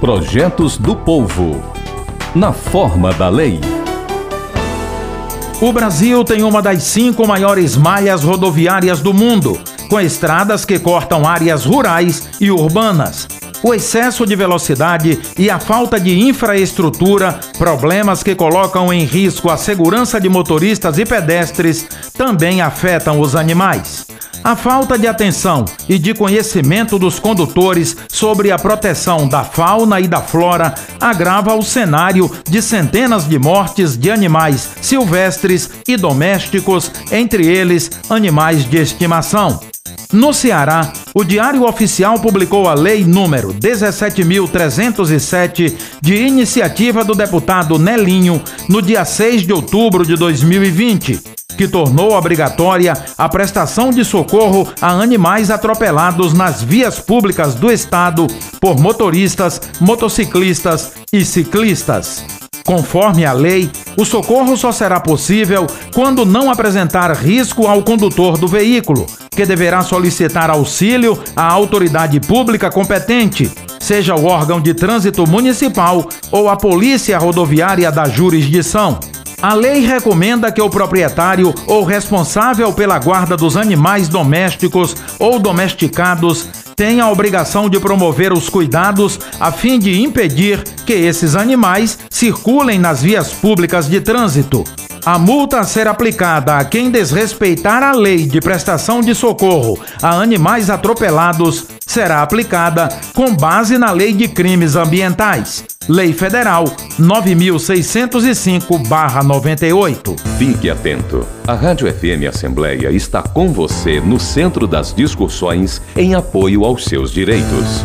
Projetos do Povo. Na forma da lei. O Brasil tem uma das cinco maiores malhas rodoviárias do mundo, com estradas que cortam áreas rurais e urbanas. O excesso de velocidade e a falta de infraestrutura, problemas que colocam em risco a segurança de motoristas e pedestres, também afetam os animais. A falta de atenção e de conhecimento dos condutores sobre a proteção da fauna e da flora agrava o cenário de centenas de mortes de animais silvestres e domésticos, entre eles animais de estimação. No Ceará, o Diário Oficial publicou a Lei número 17.307, de iniciativa do deputado Nelinho, no dia 6 de outubro de 2020, que tornou obrigatória a prestação de socorro a animais atropelados nas vias públicas do estado por motoristas, motociclistas e ciclistas. Conforme a lei, o socorro só será possível quando não apresentar risco ao condutor do veículo, que deverá solicitar auxílio à autoridade pública competente, seja o órgão de trânsito municipal ou a polícia rodoviária da jurisdição. A lei recomenda que o proprietário ou responsável pela guarda dos animais domésticos ou domesticados tenha a obrigação de promover os cuidados a fim de impedir que esses animais circulem nas vias públicas de trânsito. A multa a ser aplicada a quem desrespeitar a lei de prestação de socorro a animais atropelados será aplicada com base na Lei de Crimes Ambientais. Lei Federal 9605-98. Fique atento. A Rádio FM Assembleia está com você no centro das discussões em apoio aos seus direitos.